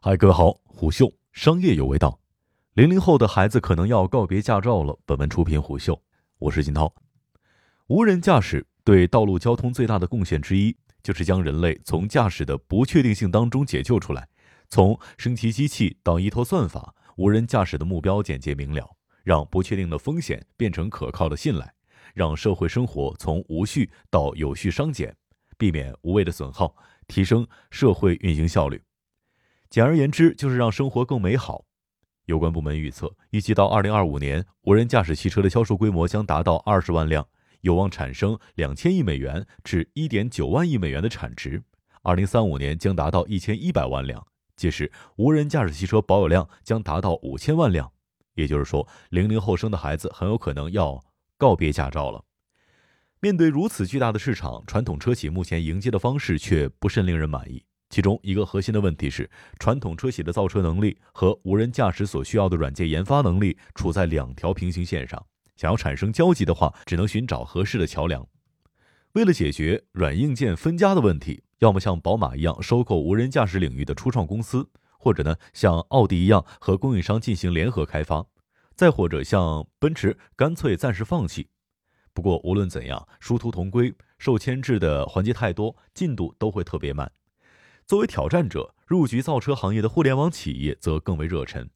嗨，各位好，虎嗅商业有味道。零零后的孩子可能要告别驾照了。本文出品虎嗅，我是金涛。无人驾驶对道路交通最大的贡献之一，就是将人类从驾驶的不确定性当中解救出来。从升级机器到依托算法，无人驾驶的目标简洁明了，让不确定的风险变成可靠的信赖，让社会生活从无序到有序商检，避免无谓的损耗，提升社会运行效率。简而言之，就是让生活更美好。有关部门预测，预计到二零二五年，无人驾驶汽车的销售规模将达到二十万辆，有望产生两千亿美元至一点九万亿美元的产值。二零三五年将达到一千一百万辆，届时无人驾驶汽车保有量将达到五千万辆。也就是说，零零后生的孩子很有可能要告别驾照了。面对如此巨大的市场，传统车企目前迎接的方式却不甚令人满意。其中一个核心的问题是，传统车企的造车能力和无人驾驶所需要的软件研发能力处在两条平行线上，想要产生交集的话，只能寻找合适的桥梁。为了解决软硬件分家的问题，要么像宝马一样收购无人驾驶领域的初创公司，或者呢像奥迪一样和供应商进行联合开发，再或者像奔驰干脆暂时放弃。不过无论怎样，殊途同归，受牵制的环节太多，进度都会特别慢。作为挑战者，入局造车行业的互联网企业则更为热忱。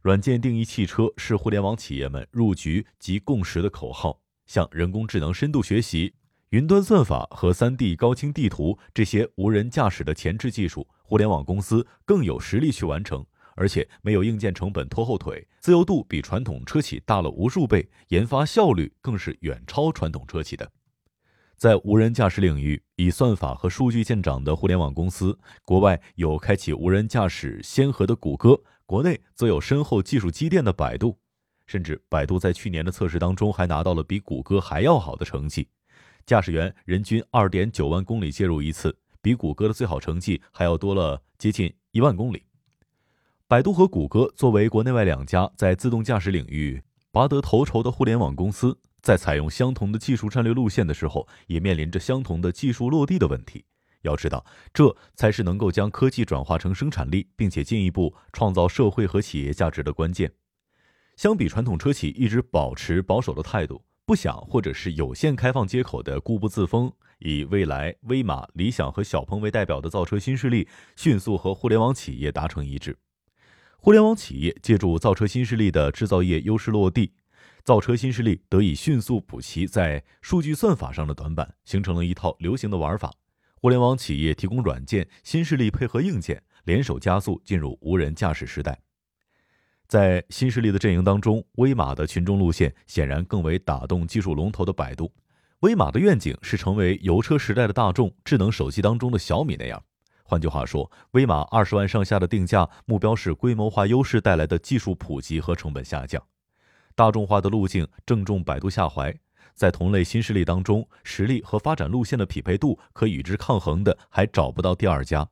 软件定义汽车是互联网企业们入局及共识的口号。像人工智能深度学习、云端算法和 3D 高清地图这些无人驾驶的前置技术，互联网公司更有实力去完成，而且没有硬件成本拖后腿，自由度比传统车企大了无数倍，研发效率更是远超传统车企的。在无人驾驶领域，以算法和数据见长的互联网公司，国外有开启无人驾驶先河的谷歌，国内则有深厚技术积淀的百度。甚至百度在去年的测试当中还拿到了比谷歌还要好的成绩，驾驶员人均二点九万公里介入一次，比谷歌的最好成绩还要多了接近一万公里。百度和谷歌作为国内外两家在自动驾驶领域拔得头筹的互联网公司。在采用相同的技术战略路线的时候，也面临着相同的技术落地的问题。要知道，这才是能够将科技转化成生产力，并且进一步创造社会和企业价值的关键。相比传统车企一直保持保守的态度，不想或者是有限开放接口的固步自封，以蔚来、威马、理想和小鹏为代表的造车新势力，迅速和互联网企业达成一致。互联网企业借助造车新势力的制造业优势落地。造车新势力得以迅速补齐在数据算法上的短板，形成了一套流行的玩法。互联网企业提供软件，新势力配合硬件，联手加速进入无人驾驶时代。在新势力的阵营当中，威马的群众路线显然更为打动技术龙头的百度。威马的愿景是成为油车时代的大众智能手机当中的小米那样。换句话说，威马二十万上下的定价目标是规模化优势带来的技术普及和成本下降。大众化的路径正中百度下怀，在同类新势力当中，实力和发展路线的匹配度可与之抗衡的还找不到第二家。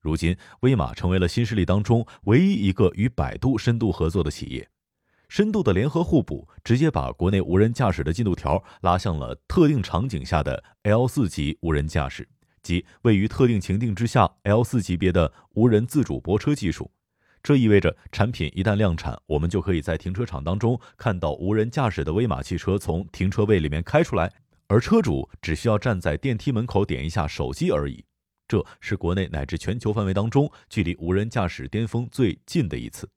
如今，威马成为了新势力当中唯一一个与百度深度合作的企业，深度的联合互补，直接把国内无人驾驶的进度条拉向了特定场景下的 L 四级无人驾驶，即位于特定情境之下 L 四级别的无人自主泊车技术。这意味着，产品一旦量产，我们就可以在停车场当中看到无人驾驶的威马汽车从停车位里面开出来，而车主只需要站在电梯门口点一下手机而已。这是国内乃至全球范围当中距离无人驾驶巅峰最近的一次。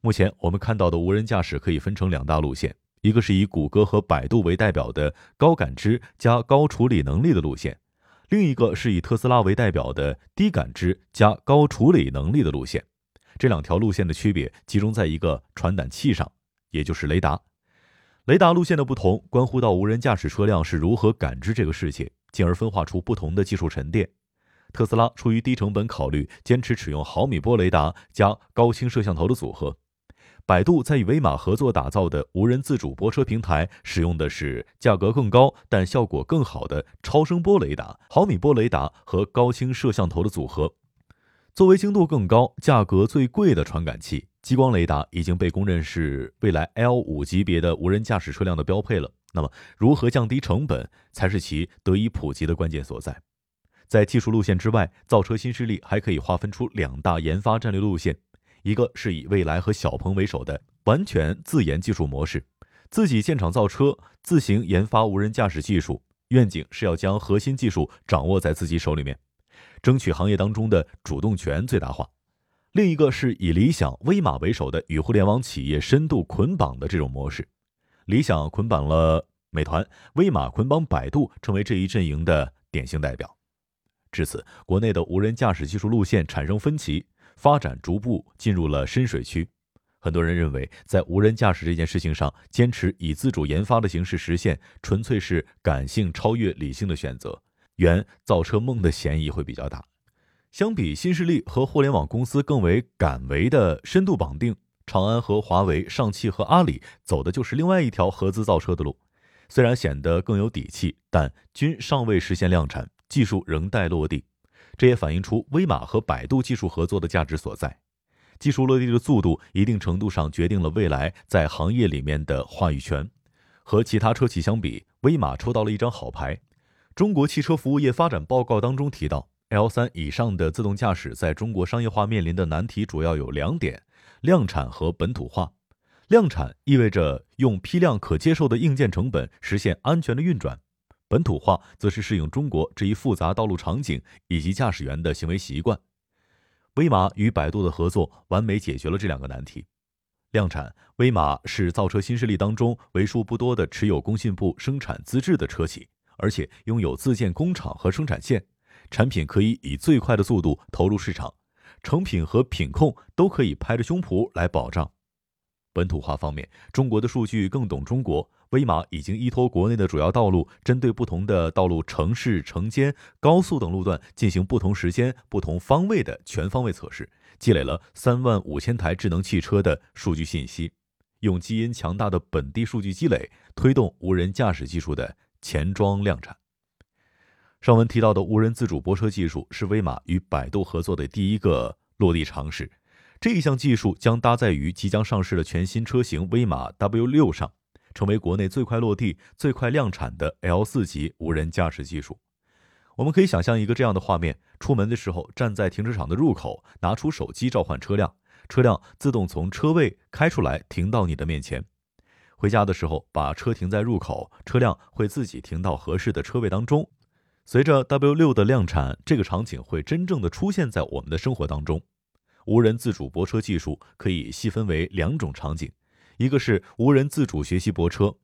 目前我们看到的无人驾驶可以分成两大路线，一个是以谷歌和百度为代表的高感知加高处理能力的路线，另一个是以特斯拉为代表的低感知加高处理能力的路线。这两条路线的区别集中在一个传感器上，也就是雷达。雷达路线的不同，关乎到无人驾驶车辆是如何感知这个世界，进而分化出不同的技术沉淀。特斯拉出于低成本考虑，坚持使用毫米波雷达加高清摄像头的组合。百度在与威马合作打造的无人自主泊车平台，使用的是价格更高但效果更好的超声波雷达、毫米波雷达和高清摄像头的组合。作为精度更高、价格最贵的传感器，激光雷达已经被公认是未来 L 五级别的无人驾驶车辆的标配了。那么，如何降低成本，才是其得以普及的关键所在。在技术路线之外，造车新势力还可以划分出两大研发战略路线：一个是以蔚来和小鹏为首的完全自研技术模式，自己建厂造车，自行研发无人驾驶技术，愿景是要将核心技术掌握在自己手里面，争取行业当中的主动权最大化；另一个是以理想、威马为首的与互联网企业深度捆绑的这种模式，理想捆绑了美团，威马捆绑百度，成为这一阵营的典型代表。至此，国内的无人驾驶技术路线产生分歧，发展逐步进入了深水区。很多人认为，在无人驾驶这件事情上，坚持以自主研发的形式实现，纯粹是感性超越理性的选择，圆造车梦的嫌疑会比较大。相比新势力和互联网公司更为敢为的深度绑定，长安和华为、上汽和阿里走的就是另外一条合资造车的路，虽然显得更有底气，但均尚未实现量产。技术仍待落地，这也反映出威马和百度技术合作的价值所在。技术落地的速度，一定程度上决定了未来在行业里面的话语权。和其他车企相比，威马抽到了一张好牌。中国汽车服务业发展报告当中提到，L 三以上的自动驾驶在中国商业化面临的难题主要有两点：量产和本土化。量产意味着用批量可接受的硬件成本实现安全的运转。本土化则是适应中国这一复杂道路场景以及驾驶员的行为习惯。威马与百度的合作完美解决了这两个难题。量产，威马是造车新势力当中为数不多的持有工信部生产资质的车企，而且拥有自建工厂和生产线，产品可以以最快的速度投入市场，成品和品控都可以拍着胸脯来保障。本土化方面，中国的数据更懂中国。威马已经依托国内的主要道路，针对不同的道路、城市、城间、高速等路段进行不同时间、不同方位的全方位测试，积累了三万五千台智能汽车的数据信息，用基因强大的本地数据积累，推动无人驾驶技术的前装量产。上文提到的无人自主泊车技术是威马与百度合作的第一个落地尝试。这一项技术将搭载于即将上市的全新车型威马 W 六上，成为国内最快落地、最快量产的 L 四级无人驾驶技术。我们可以想象一个这样的画面：出门的时候站在停车场的入口，拿出手机召唤车辆，车辆自动从车位开出来停到你的面前；回家的时候把车停在入口，车辆会自己停到合适的车位当中。随着 W 六的量产，这个场景会真正的出现在我们的生活当中。无人自主泊车技术可以细分为两种场景，一个是无人自主学习泊车，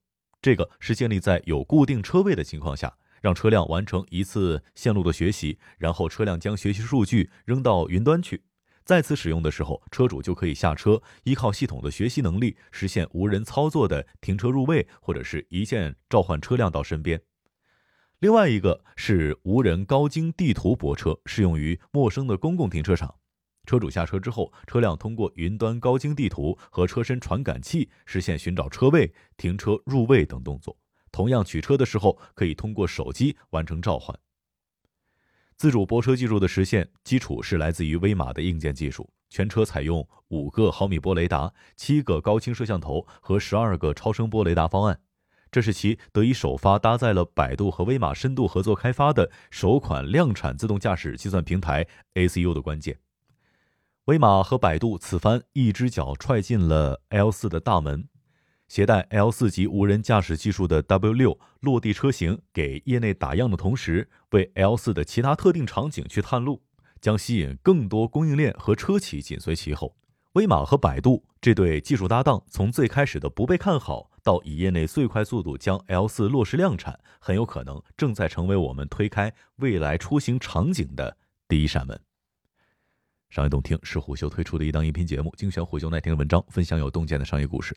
这个是建立在有固定车位的情况下，让车辆完成一次线路的学习，然后车辆将学习数据扔到云端去，再次使用的时候，车主就可以下车，依靠系统的学习能力，实现无人操作的停车入位，或者是一键召唤车辆到身边。另外一个是无人高精地图泊车，适用于陌生的公共停车场。车主下车之后，车辆通过云端高精地图和车身传感器实现寻找车位、停车入位等动作。同样，取车的时候可以通过手机完成召唤。自主泊车技术的实现基础是来自于威马的硬件技术，全车采用五个毫米波雷达、七个高清摄像头和十二个超声波雷达方案。这是其得以首发搭载了百度和威马深度合作开发的首款量产自动驾驶计算平台 ACU 的关键。威马和百度此番一只脚踹进了 L 四的大门，携带 L 四级无人驾驶技术的 W 六落地车型给业内打样的同时，为 L 四的其他特定场景去探路，将吸引更多供应链和车企紧随其后。威马和百度这对技术搭档，从最开始的不被看好，到以业内最快速度将 L 四落实量产，很有可能正在成为我们推开未来出行场景的第一扇门。商业洞听是虎嗅推出的一档音频节目，精选虎嗅耐听的文章，分享有洞见的商业故事。